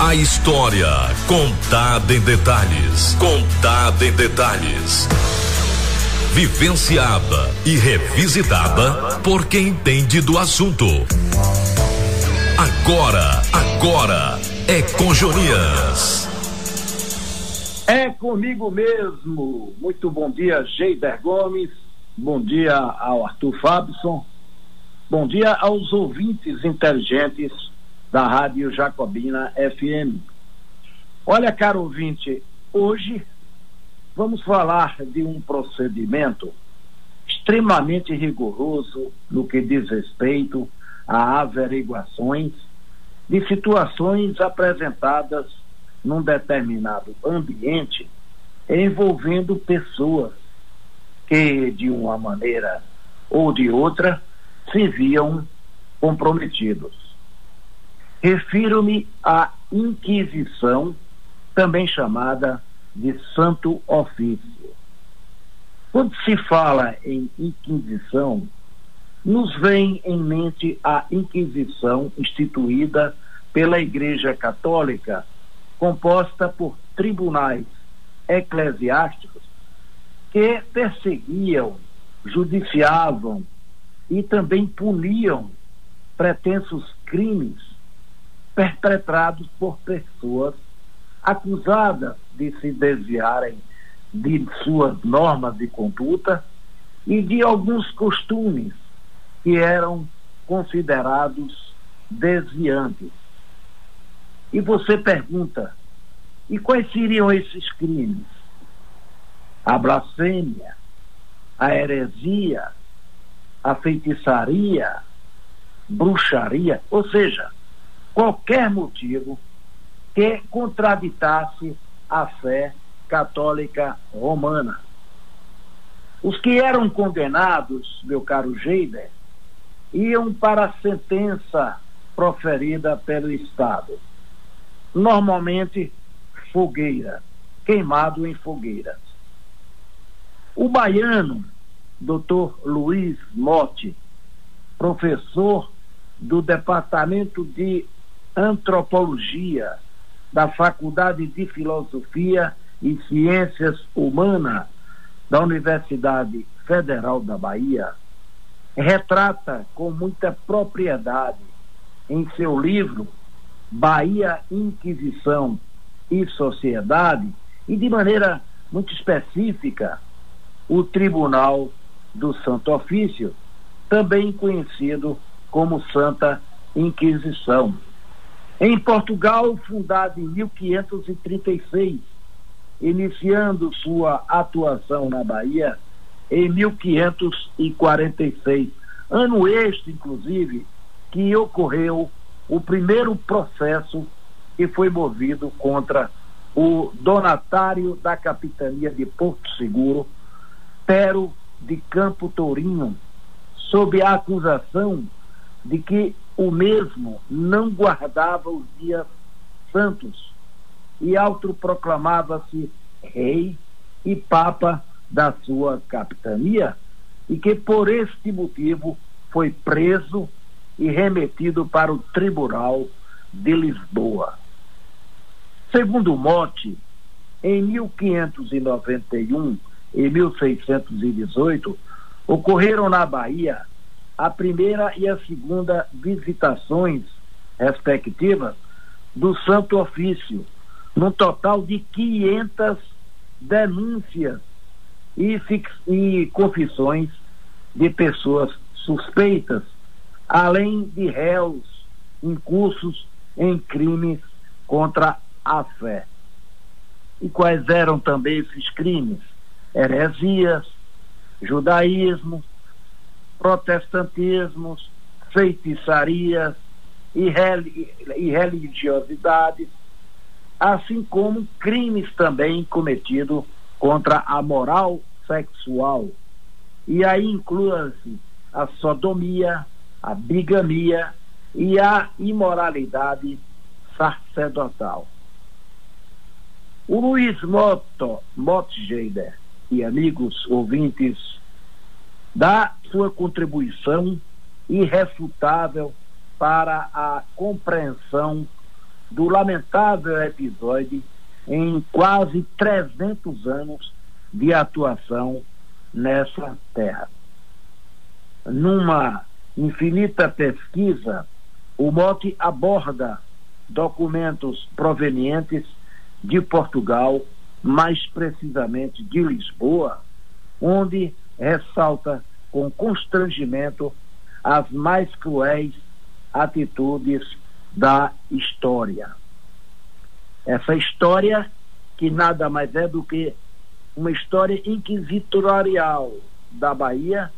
A história contada em detalhes. Contada em detalhes. Vivenciada e revisitada por quem entende do assunto. Agora, agora é com Jonias. É comigo mesmo. Muito bom dia, Geider Gomes. Bom dia ao Arthur Fabson. Bom dia aos ouvintes inteligentes da Rádio Jacobina FM. Olha, caro ouvinte, hoje vamos falar de um procedimento extremamente rigoroso no que diz respeito a averiguações de situações apresentadas num determinado ambiente envolvendo pessoas que, de uma maneira ou de outra, se viam comprometidos. Refiro-me à Inquisição, também chamada de Santo Ofício. Quando se fala em Inquisição, nos vem em mente a Inquisição instituída pela Igreja Católica, composta por tribunais eclesiásticos que perseguiam, judiciavam e também puniam pretensos crimes perpetrados por pessoas acusadas de se desviarem de suas normas de conduta e de alguns costumes que eram considerados desviantes. E você pergunta: e quais seriam esses crimes? A blasfêmia, a heresia, a feitiçaria, bruxaria, ou seja, qualquer motivo que contraditasse a fé católica romana. Os que eram condenados, meu caro Geider, iam para a sentença proferida pelo Estado. Normalmente, fogueira, queimado em fogueiras. O baiano, doutor Luiz Motti, professor do Departamento de Antropologia da Faculdade de Filosofia e Ciências Humanas da Universidade Federal da Bahia, retrata com muita propriedade em seu livro Bahia, Inquisição e Sociedade, e de maneira muito específica, o Tribunal do Santo Ofício, também conhecido como Santa Inquisição. Em Portugal, fundado em 1536, iniciando sua atuação na Bahia em 1546. Ano este, inclusive, que ocorreu o primeiro processo que foi movido contra o donatário da capitania de Porto Seguro, Pero de Campo Tourinho, sob a acusação de que o mesmo não guardava os dias santos e autoproclamava-se rei e papa da sua capitania e que por este motivo foi preso e remetido para o Tribunal de Lisboa. Segundo Mote, em 1591 e 1618 ocorreram na Bahia a primeira e a segunda visitações respectivas do Santo Ofício, num total de 500 denúncias e, e confissões de pessoas suspeitas, além de réus incursos em crimes contra a fé. E quais eram também esses crimes? Heresias, judaísmo, protestantismos, feitiçarias e, religiosidades, assim como crimes também cometidos contra a moral sexual. E aí inclua-se a sodomia, a bigamia e a imoralidade sacerdotal. O Luiz Motto, Motgeider e amigos ouvintes dá sua contribuição irrefutável para a compreensão do lamentável episódio em quase 300 anos de atuação nessa terra. Numa infinita pesquisa, o Mote aborda documentos provenientes de Portugal, mais precisamente de Lisboa, onde ressalta com constrangimento as mais cruéis atitudes da história. Essa história que nada mais é do que uma história inquisitorial da Bahia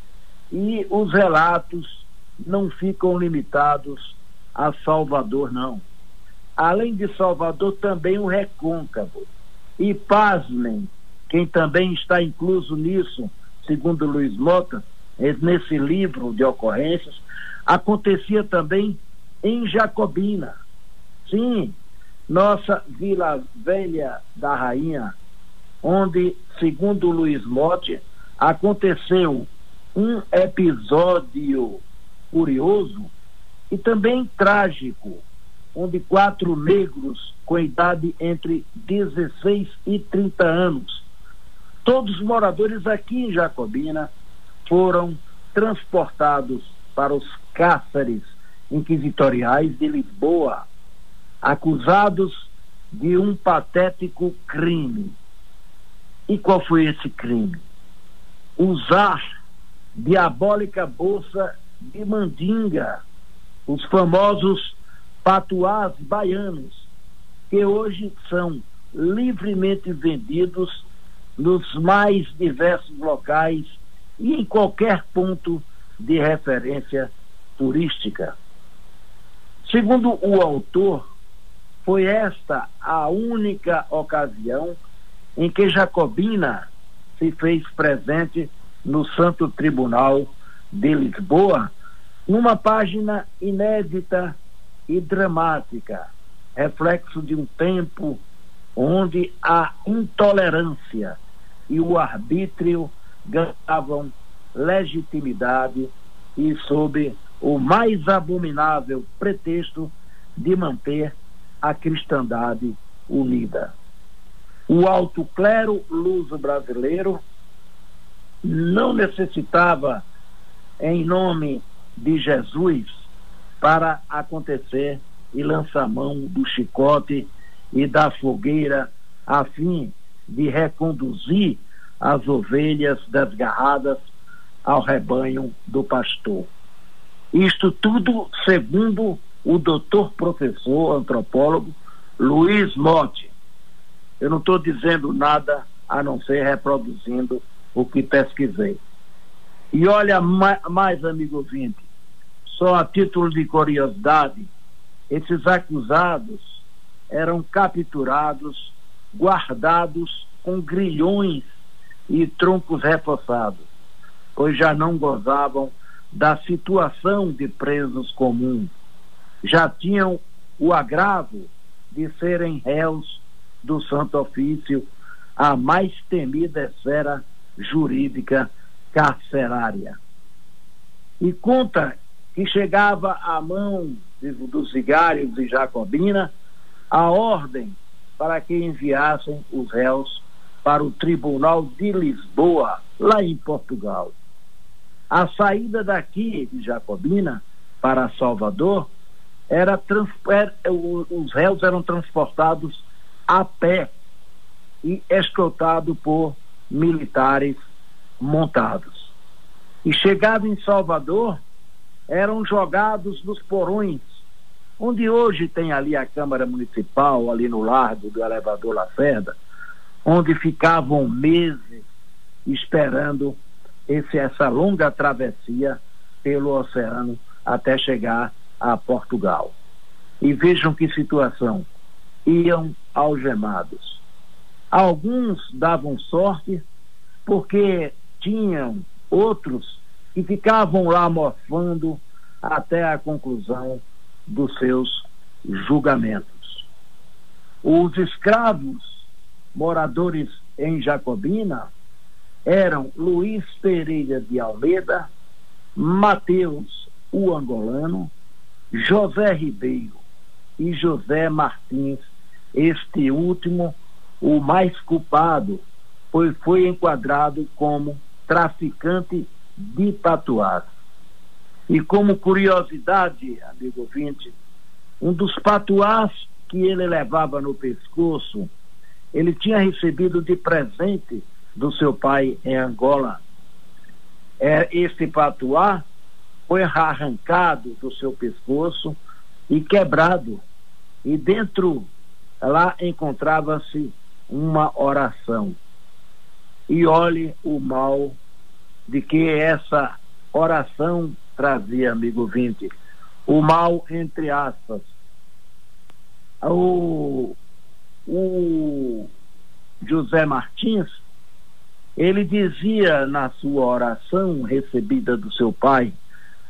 e os relatos não ficam limitados a Salvador, não. Além de Salvador, também o Recôncavo. E pasmem, quem também está incluso nisso, segundo Luiz Mota, nesse livro de ocorrências, acontecia também em Jacobina. Sim, nossa Vila Velha da Rainha, onde, segundo Luiz Motti, aconteceu um episódio curioso e também trágico, onde quatro negros com idade entre 16 e 30 anos, todos moradores aqui em Jacobina, foram transportados para os cáceres inquisitoriais de Lisboa, acusados de um patético crime. E qual foi esse crime? Usar diabólica bolsa de mandinga, os famosos patuás baianos, que hoje são livremente vendidos nos mais diversos locais e em qualquer ponto de referência turística. Segundo o autor, foi esta a única ocasião em que Jacobina se fez presente no Santo Tribunal de Lisboa, numa página inédita e dramática, reflexo de um tempo onde a intolerância e o arbítrio ganhavam legitimidade e sob o mais abominável pretexto de manter a cristandade unida. O alto clero luso brasileiro não necessitava, em nome de Jesus, para acontecer e lançar mão do chicote e da fogueira a fim de reconduzir as ovelhas desgarradas ao rebanho do pastor. Isto tudo segundo o doutor professor antropólogo Luiz Motti. Eu não estou dizendo nada a não ser reproduzindo o que pesquisei. E olha mais, amigo ouvinte, só a título de curiosidade, esses acusados eram capturados, guardados com grilhões e troncos reforçados, pois já não gozavam da situação de presos comuns. Já tinham o agravo de serem réus do Santo Ofício, a mais temida esfera jurídica carcerária. E conta que chegava à mão dos vigários de Jacobina a ordem para que enviassem os réus para o Tribunal de Lisboa, lá em Portugal. A saída daqui de Jacobina para Salvador era, era os réus eram transportados a pé e escoltados por militares montados. E chegado em Salvador, eram jogados nos porões, onde hoje tem ali a Câmara Municipal, ali no largo do elevador Lacerda, onde ficavam meses esperando esse, essa longa travessia pelo oceano até chegar a Portugal. E vejam que situação. Iam algemados. Alguns davam sorte porque tinham outros que ficavam lá mofando até a conclusão dos seus julgamentos. Os escravos moradores em Jacobina eram Luiz Pereira de Almeida, Mateus, o angolano, José Ribeiro e José Martins, este último o mais culpado, pois foi enquadrado como traficante de patuás. E como curiosidade, amigo ouvinte, um dos patuás que ele levava no pescoço, ele tinha recebido de presente do seu pai em Angola. É, esse patuá foi arrancado do seu pescoço e quebrado. E dentro lá encontrava-se uma oração. E olhe o mal de que essa oração trazia, amigo vinte. O mal, entre aspas. O, o José Martins, ele dizia na sua oração recebida do seu pai,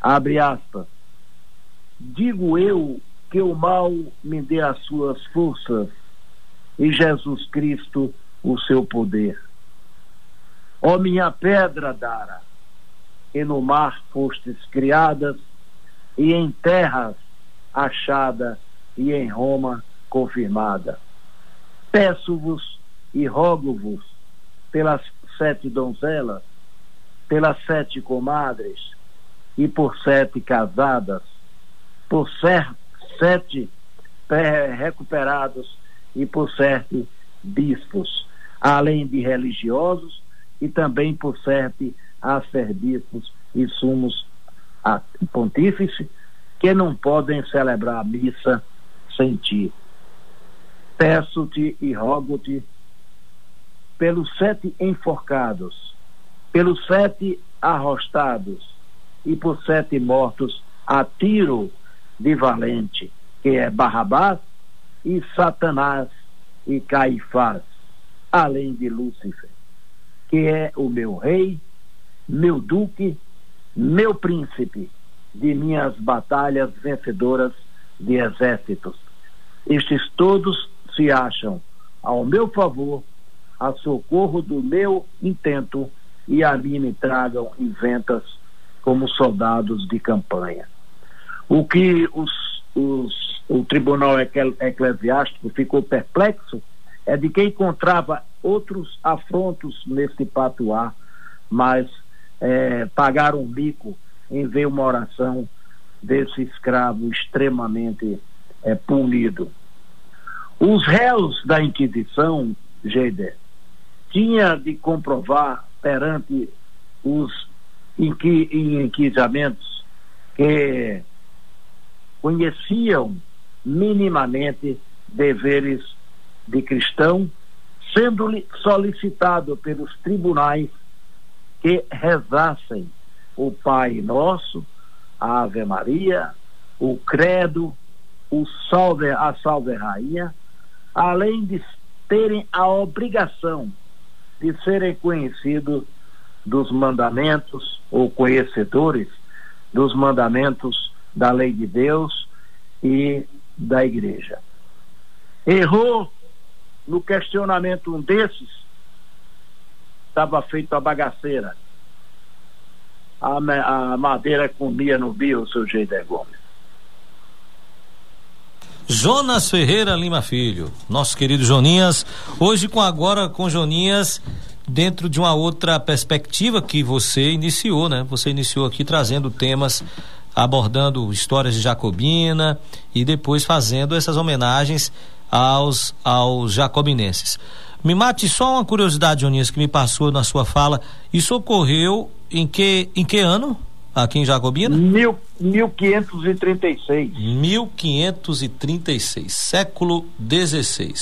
abre aspas, digo eu que o mal me dê as suas forças e Jesus Cristo o seu poder. Ó minha pedra dara, que no mar fostes criadas, e em terras achada, e em Roma confirmada. Peço-vos e rogo-vos pelas sete donzelas, pelas sete comadres, e por sete casadas, por sete recuperados e por sete bispos, além de religiosos e também por sete arcebispos e sumos pontífices que não podem celebrar a missa sem ti. Peço-te e rogo-te pelos sete enforcados, pelos sete arrostados e por sete mortos a tiro de valente, que é Barrabás e Satanás e Caifás, além de Lúcifer, que é o meu rei, meu duque, meu príncipe, de minhas batalhas vencedoras de exércitos. Estes todos se acham ao meu favor, a socorro do meu intento, e a mim me tragam inventas como soldados de campanha. O que os, os o tribunal eclesiástico ficou perplexo é de que encontrava outros afrontos nesse patuá, mas é, pagaram um bico em ver uma oração desse escravo extremamente é, punido. Os réus da Inquisição, Geider, tinha de comprovar perante os inqui inquisamentos que conheciam minimamente deveres de cristão, sendo-lhe solicitado pelos tribunais que rezassem o Pai Nosso, a Ave Maria, o Credo, o Salve, a Salve Rainha, além de terem a obrigação de serem conhecidos dos mandamentos ou conhecedores dos mandamentos da lei de Deus e da igreja. Errou no questionamento um desses, estava feito a bagaceira. A, a madeira comia no bio, seu Geider Gomes. Jonas Ferreira Lima Filho, nosso querido Joninhas, hoje com agora com Joninhas dentro de uma outra perspectiva que você iniciou, né? Você iniciou aqui trazendo temas abordando histórias de Jacobina e depois fazendo essas homenagens aos, aos jacobinenses. Me mate só uma curiosidade, Joninhas, que me passou na sua fala. Isso ocorreu em que, em que ano? Aqui em Jacobina? Mil, 1536. 1536, século XVI.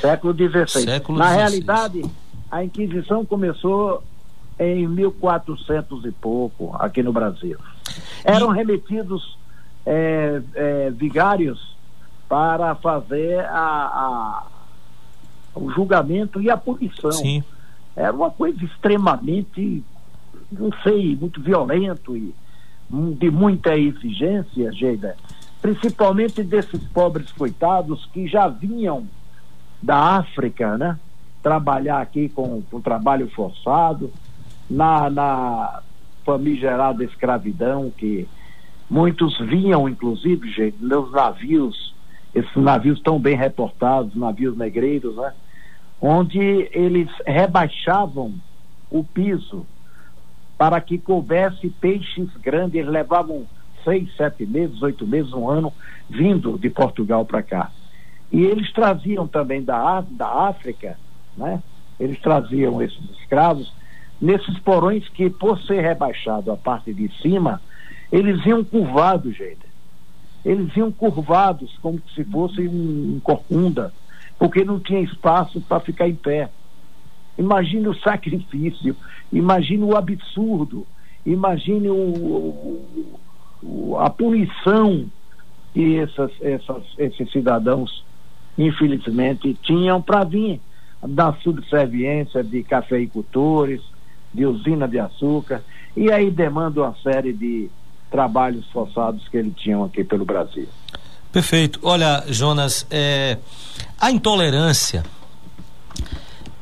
Século XVI. Século Na 16. realidade, a Inquisição começou em 1400 e pouco, aqui no Brasil. Eram remetidos é, é, vigários para fazer a, a, o julgamento e a punição. Sim. Era uma coisa extremamente, não sei, muito violento e de muita exigência, Geida, principalmente desses pobres coitados que já vinham da África, né? Trabalhar aqui com, com trabalho forçado, na, na famigerada escravidão, que muitos vinham, inclusive, gente, nos navios esses navios tão bem reportados, navios negreiros, né? onde eles rebaixavam o piso para que coubesse peixes grandes, eles levavam seis, sete meses, oito meses, um ano, vindo de Portugal para cá. E eles traziam também da, da África, né? Eles traziam esses escravos nesses porões que, por ser rebaixado a parte de cima, eles iam curvados, gente. Eles iam curvados como se fosse um, um corcunda, porque não tinha espaço para ficar em pé. Imagine o sacrifício, imagine o absurdo, imagine o, o, a punição que essas, essas, esses cidadãos, infelizmente, tinham para vir da subserviência de cafeicultores, de usina de açúcar, e aí demanda uma série de trabalhos forçados que eles tinham aqui pelo Brasil. Perfeito. Olha, Jonas, é, a intolerância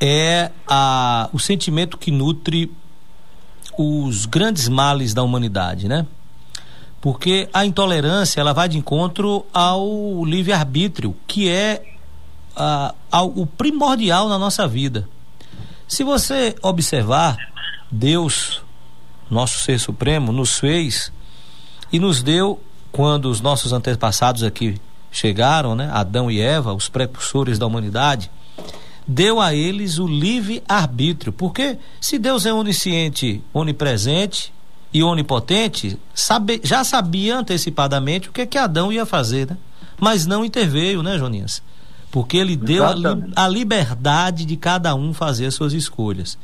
é a, o sentimento que nutre os grandes males da humanidade, né? Porque a intolerância ela vai de encontro ao livre-arbítrio, que é a, o primordial na nossa vida. Se você observar, Deus, nosso ser supremo, nos fez e nos deu, quando os nossos antepassados aqui chegaram, né, Adão e Eva, os precursores da humanidade, deu a eles o livre arbítrio. Porque se Deus é onisciente, onipresente e onipotente, sabe, já sabia antecipadamente o que que Adão ia fazer, né? Mas não interveio, né, Joninhas? Porque ele deu a, a liberdade de cada um fazer as suas escolhas.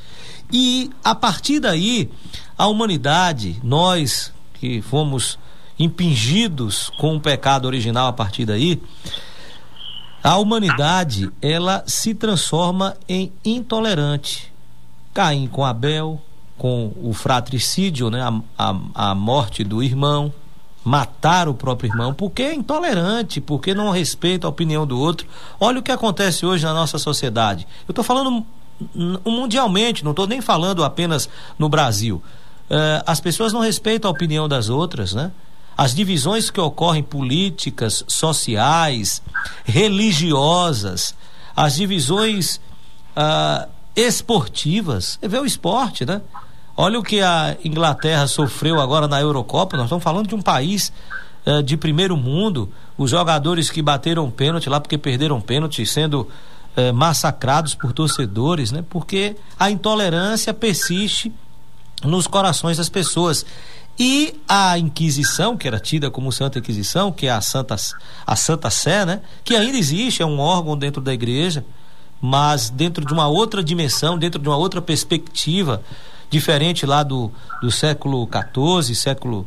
E a partir daí, a humanidade, nós que fomos impingidos com o pecado original a partir daí, a humanidade ela se transforma em intolerante. Caim com Abel, com o fratricídio, né, a, a, a morte do irmão, matar o próprio irmão, porque é intolerante, porque não respeita a opinião do outro. Olha o que acontece hoje na nossa sociedade. Eu estou falando mundialmente, não estou nem falando apenas no Brasil. Uh, as pessoas não respeitam a opinião das outras, né? As divisões que ocorrem políticas, sociais, religiosas, as divisões ah, esportivas. Você vê o esporte, né? Olha o que a Inglaterra sofreu agora na Eurocopa. Nós estamos falando de um país eh, de primeiro mundo. Os jogadores que bateram pênalti lá porque perderam pênalti, sendo eh, massacrados por torcedores, né? Porque a intolerância persiste nos corações das pessoas. E a Inquisição, que era tida como Santa Inquisição, que é a Santa, a Santa Sé, né? que ainda existe, é um órgão dentro da igreja, mas dentro de uma outra dimensão, dentro de uma outra perspectiva, diferente lá do, do século XIV, século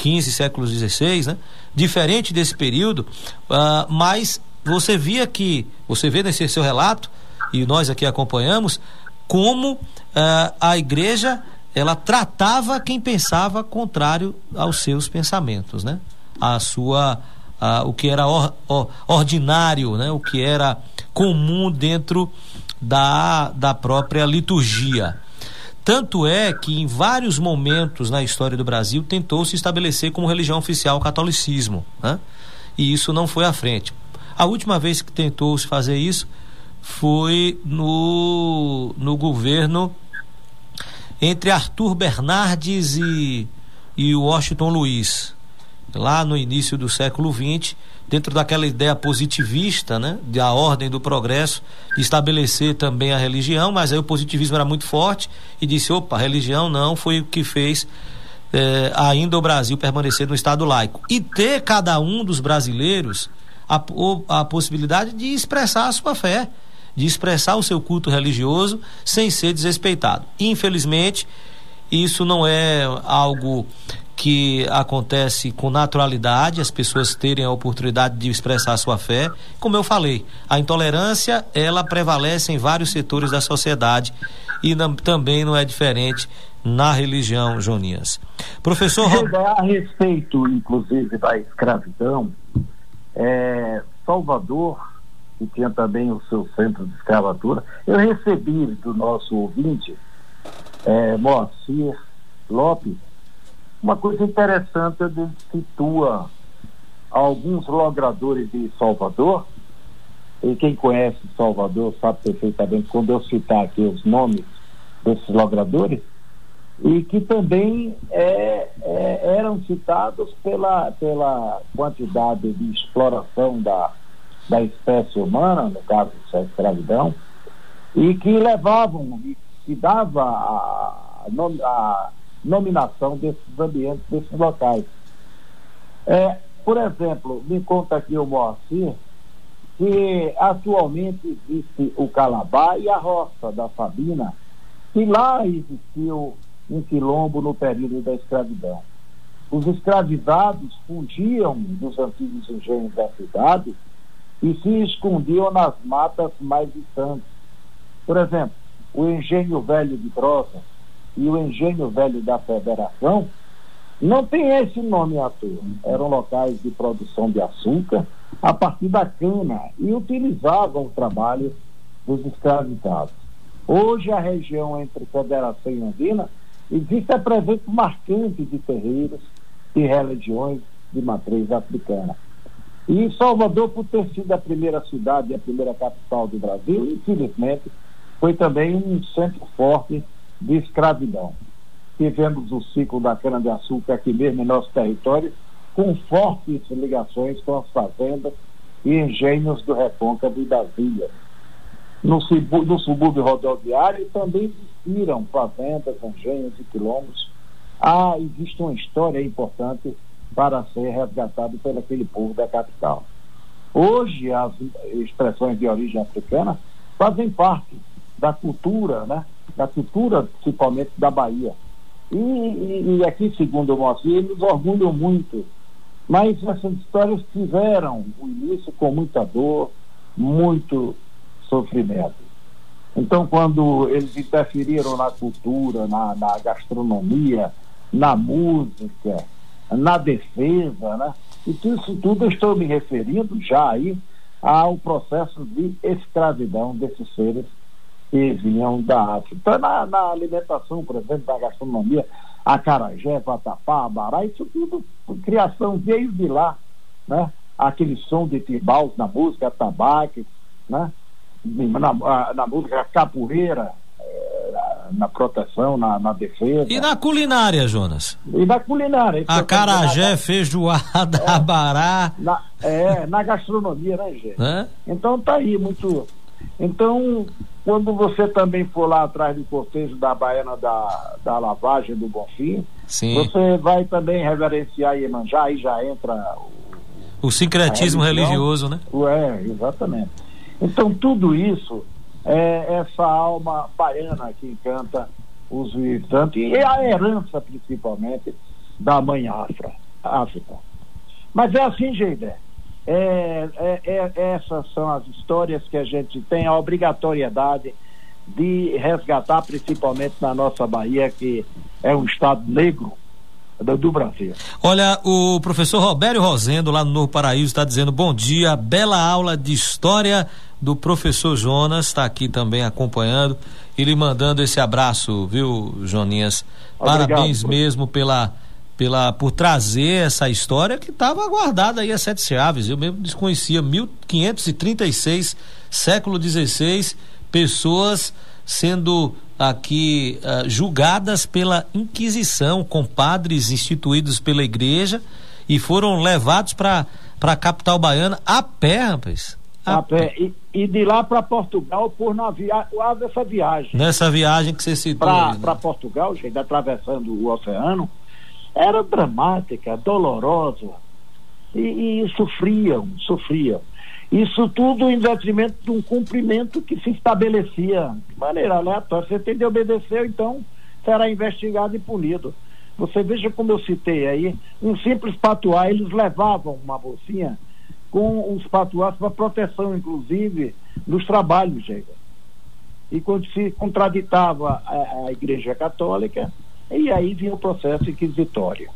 XV, eh, século XVI, né? diferente desse período, uh, mas você via que, você vê nesse seu relato, e nós aqui acompanhamos, como uh, a igreja ela tratava quem pensava contrário aos seus pensamentos, né? A sua a, o que era or, or, ordinário, né? O que era comum dentro da, da própria liturgia. Tanto é que em vários momentos na história do Brasil tentou se estabelecer como religião oficial o catolicismo, né? E isso não foi à frente. A última vez que tentou se fazer isso foi no, no governo entre Arthur Bernardes e, e Washington Luiz, lá no início do século XX, dentro daquela ideia positivista, né, da ordem do progresso, de estabelecer também a religião, mas aí o positivismo era muito forte e disse: opa, religião não foi o que fez eh, ainda o Brasil permanecer no Estado laico. E ter cada um dos brasileiros a, a possibilidade de expressar a sua fé de expressar o seu culto religioso sem ser desrespeitado. Infelizmente, isso não é algo que acontece com naturalidade, as pessoas terem a oportunidade de expressar a sua fé. Como eu falei, a intolerância, ela prevalece em vários setores da sociedade e não, também não é diferente na religião, Jonias. Professor... A respeito, inclusive, da escravidão, é, Salvador que tinha também o seu centro de escravatura. Eu recebi do nosso ouvinte, é, Moacir Lopes, uma coisa interessante, ele situa alguns logradores de Salvador, e quem conhece Salvador sabe perfeitamente quando eu citar aqui os nomes desses logradores, e que também é, é, eram citados pela, pela quantidade de exploração da, da espécie humana, no caso da escravidão, e que levavam, e que dava a, a nominação desses ambientes, desses locais. É, por exemplo, me conta aqui o Moacir que atualmente existe o Calabá e a roça da Sabina, que lá existiu um quilombo no período da escravidão. Os escravizados fugiam dos antigos engenhos da cidade e se escondiam nas matas mais distantes. Por exemplo, o engenho velho de Brosa e o engenho velho da Federação não tem esse nome à toa. Eram locais de produção de açúcar a partir da cana e utilizavam o trabalho dos escravizados. Hoje, a região entre Federação e Andina existe a presença marcante de terreiros e religiões de matriz africana. E Salvador, por ter sido a primeira cidade e a primeira capital do Brasil, infelizmente, foi também um centro forte de escravidão. Tivemos o ciclo da cana-de-açúcar aqui mesmo em nosso território, com fortes ligações com as fazendas e engenhos do Recôncavo e das ilhas. No, no subúrbio rodoviário também existiram fazendas, engenhos e quilombos. Ah, existe uma história importante para ser resgatado pelo aquele povo da capital. Hoje, as expressões de origem africana fazem parte da cultura, né? da cultura principalmente da Bahia. E, e, e aqui, segundo o Moacir, eles orgulham muito. Mas essas histórias tiveram o início com muita dor, muito sofrimento. Então, quando eles interferiram na cultura, na, na gastronomia, na música, na defesa, né? E isso tudo eu estou me referindo já aí ao processo de escravidão desses seres que vinham da África. Então, na, na alimentação, por exemplo, da gastronomia, acarajé, vatapá, abará, isso tudo, criação veio de lá, né? Aquele som de timbals na música, tabaco, né? na, na música capoeira, na proteção, na, na, defesa. E na culinária, Jonas? E na culinária. A carajé, feijoada, é, abará. Na, é, na gastronomia, né, gente? É? Então tá aí, muito. Então, quando você também for lá atrás do cortejo da Baiana da, da Lavagem do Bonfim, Sim. você vai também reverenciar Iemanjá, aí já entra o, o sincretismo religioso, né? É, exatamente. Então, tudo isso é essa alma baiana que encanta os visitantes e a herança, principalmente, da mãe Afra, África. Mas é assim, Geide. É, é, é, essas são as histórias que a gente tem a obrigatoriedade de resgatar, principalmente na nossa Bahia, que é um estado negro do, do Brasil. Olha, o professor Robério Rosendo, lá no Novo Paraíso, está dizendo bom dia, bela aula de história do professor Jonas, está aqui também acompanhando e lhe mandando esse abraço, viu, Joninhas? Obrigado, Parabéns mesmo pela, pela, por trazer essa história que estava guardada aí a sete chaves. Eu mesmo desconhecia 1536, século XVI, pessoas sendo aqui uh, julgadas pela Inquisição, com padres instituídos pela igreja e foram levados para a capital baiana a pé, rapaz. A, a pé. pé. E, e, de lá para Portugal por navio, essa viagem. Nessa viagem que você citou. Para né? Portugal, gente, atravessando o oceano, era dramática, dolorosa. E, e sofriam, sofriam. Isso tudo em detrimento de um cumprimento que se estabelecia de maneira aleatória. Você tem de obedecer, então será investigado e punido. Você veja como eu citei aí, um simples patuá, eles levavam uma bolsinha com os patuás para proteção, inclusive, nos trabalhos, gente. E quando se contraditava a, a Igreja Católica, e aí vinha o processo inquisitório.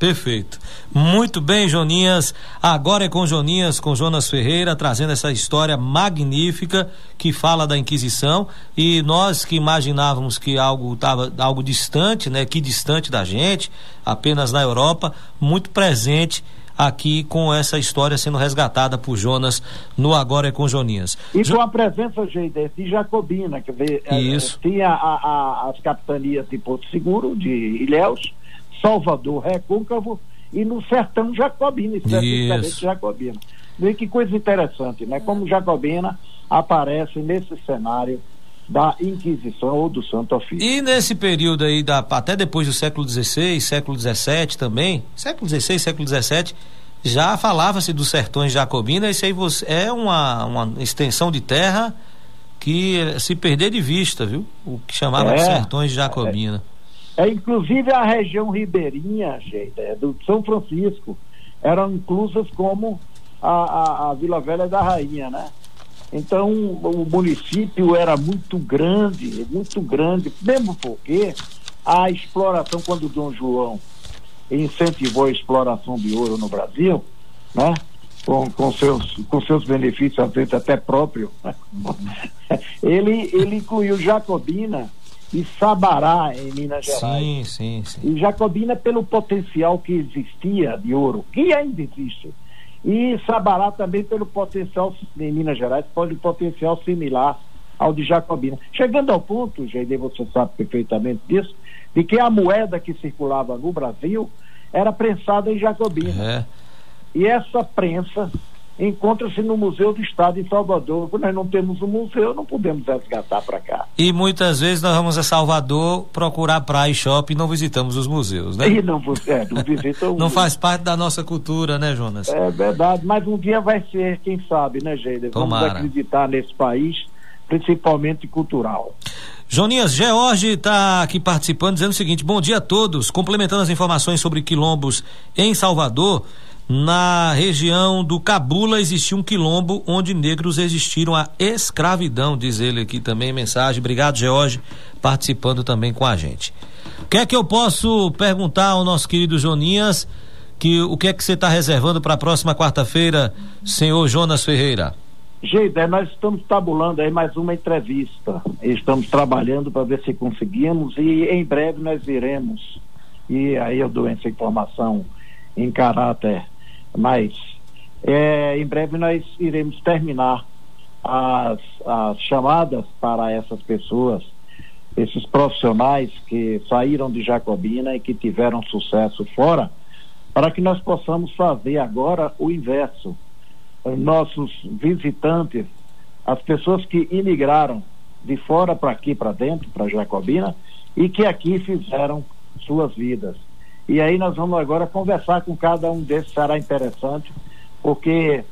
Perfeito. Muito bem, Joninhas. Agora é com Joninhas, com Jonas Ferreira, trazendo essa história magnífica que fala da Inquisição. E nós que imaginávamos que algo estava algo distante, né? Que distante da gente, apenas na Europa, muito presente aqui com essa história sendo resgatada por Jonas no Agora é com Joninhas. E jo... com a presença, Geide, de Jacobina, que veio, é, Isso. tinha a, a, as capitanias de Porto Seguro, de Ilhéus, Salvador, Recôncavo e no sertão Jacobina, especificamente Jacobina. Vê que coisa interessante, né? Como Jacobina aparece nesse cenário da Inquisição ou do Santo Ofício. E nesse período aí, da, até depois do século XVI, século XVII também, século XVI, século XVII, já falava-se dos sertões jacobinos, isso aí você, é uma, uma extensão de terra que se perder de vista, viu? O que chamava é, de sertões Jacobina. É, inclusive a região ribeirinha, gente, é, do São Francisco, eram inclusas como a, a, a Vila Velha da Rainha, né? Então, o município era muito grande, muito grande, mesmo porque a exploração, quando Dom João incentivou a exploração de ouro no Brasil, né? Com, com, seus, com seus benefícios, às vezes até próprio, né? ele, ele incluiu Jacobina e Sabará em Minas Gerais. Sim, sim, sim. E Jacobina pelo potencial que existia de ouro, que ainda existe e Sabará também pelo potencial, em Minas Gerais, pode potencial similar ao de Jacobina. Chegando ao ponto, Geide, você sabe perfeitamente disso, de que a moeda que circulava no Brasil era prensada em Jacobina. É. E essa prensa encontra-se no Museu do Estado em Salvador. Quando nós não temos um museu, não podemos resgatar para cá. E muitas vezes nós vamos a Salvador procurar praia e shopping e não visitamos os museus, né? E não, é, não visitam. não faz parte da nossa cultura, né, Jonas? É verdade, mas um dia vai ser, quem sabe, né, Geida? Vamos acreditar nesse país, principalmente cultural. Joninhas, George está aqui participando, dizendo o seguinte: bom dia a todos. Complementando as informações sobre quilombos em Salvador. Na região do Cabula existia um quilombo onde negros existiram a escravidão, diz ele aqui também, mensagem. Obrigado, George, participando também com a gente. O que é que eu posso perguntar ao nosso querido Joninhas? Que, o que é que você está reservando para a próxima quarta-feira, senhor Jonas Ferreira? Geide, nós estamos tabulando aí mais uma entrevista. Estamos trabalhando para ver se conseguimos e em breve nós iremos. E aí eu dou essa informação em caráter mas é, em breve nós iremos terminar as, as chamadas para essas pessoas, esses profissionais que saíram de Jacobina e que tiveram sucesso fora, para que nós possamos fazer agora o inverso. Nossos visitantes, as pessoas que imigraram de fora para aqui, para dentro, para Jacobina, e que aqui fizeram suas vidas. E aí nós vamos agora conversar com cada um desses, será interessante, porque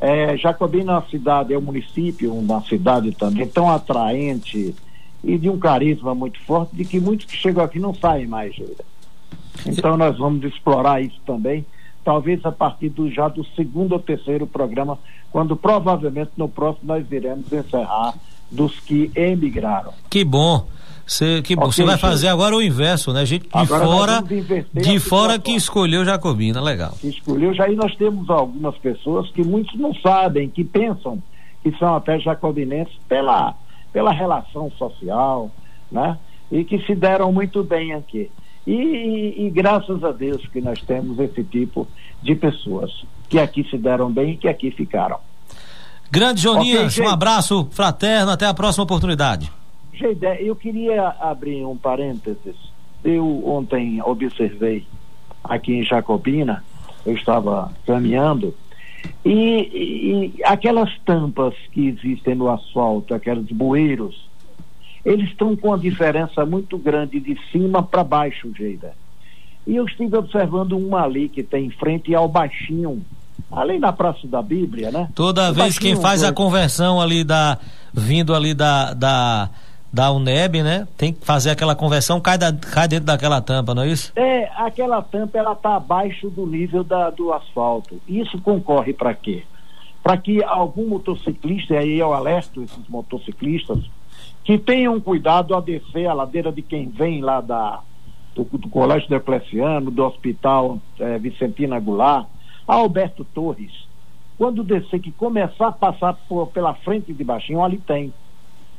é, Jacobina é uma cidade, é um município, uma cidade também tão atraente e de um carisma muito forte, de que muitos que chegam aqui não saem mais, Júlia. Então nós vamos explorar isso também, talvez a partir do, já do segundo ou terceiro programa, quando provavelmente no próximo nós iremos encerrar dos que emigraram. Que bom. Você que okay, vai fazer agora o inverso, né? Gente de fora, de fora que escolheu Jacobina, legal. Que escolheu, já aí nós temos algumas pessoas que muitos não sabem, que pensam que são até jacobinenses pela, pela relação social, né? E que se deram muito bem aqui. E, e, e, graças a Deus que nós temos esse tipo de pessoas que aqui se deram bem e que aqui ficaram. Grande Joninhas, okay, um abraço fraterno, até a próxima oportunidade. Geide, eu queria abrir um parênteses. Eu ontem observei aqui em Jacobina, eu estava caminhando, e, e aquelas tampas que existem no asfalto, aqueles bueiros, eles estão com uma diferença muito grande de cima para baixo, Geida. E eu estive observando uma ali que tem em frente ao baixinho, ali na Praça da Bíblia, né? Toda o vez quem faz a conversão ali da vindo ali da, da da UNEB, né? Tem que fazer aquela conversão, cai, da, cai dentro daquela tampa, não é isso? É, aquela tampa ela está abaixo do nível da, do asfalto. Isso concorre para quê? Para que algum motociclista, e aí eu alerto esses motociclistas, que tenham cuidado a descer a ladeira de quem vem lá da, do, do Colégio Diocleciano, do Hospital é, Vicentina Goulart, Alberto Torres. Quando descer, que começar a passar por, pela frente de baixinho, ali tem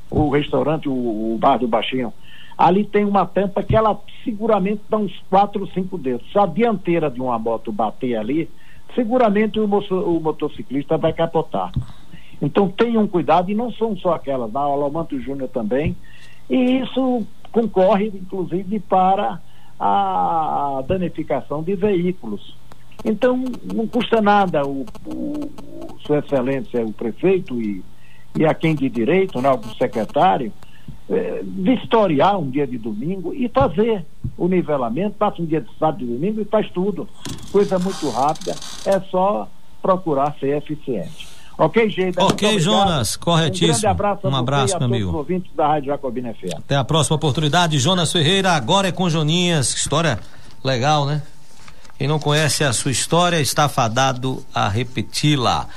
o restaurante, o, o bar do Baixinho, ali tem uma tampa que ela seguramente dá uns quatro cinco dedos. Se a dianteira de uma moto bater ali, seguramente o, moço, o motociclista vai capotar. Então tenham cuidado, e não são só aquelas, da Alomanto Júnior também, e isso concorre, inclusive, para a danificação de veículos. Então, não custa nada o, o Sua Excelência, o prefeito e, e a quem de direito, né, o secretário, eh, vistoriar um dia de domingo e fazer o nivelamento, passa um dia de sábado e domingo e faz tudo. Coisa muito rápida, é só procurar ser eficiente. Ok, gente? Ok, Jonas, corretíssimo. Um grande abraço, um abraço meu amigo. ouvintes da Rádio Jacobina FM. Até a próxima oportunidade. Jonas Ferreira, agora é com Joninhas. História legal, né? Quem não conhece a sua história está fadado a repeti-la.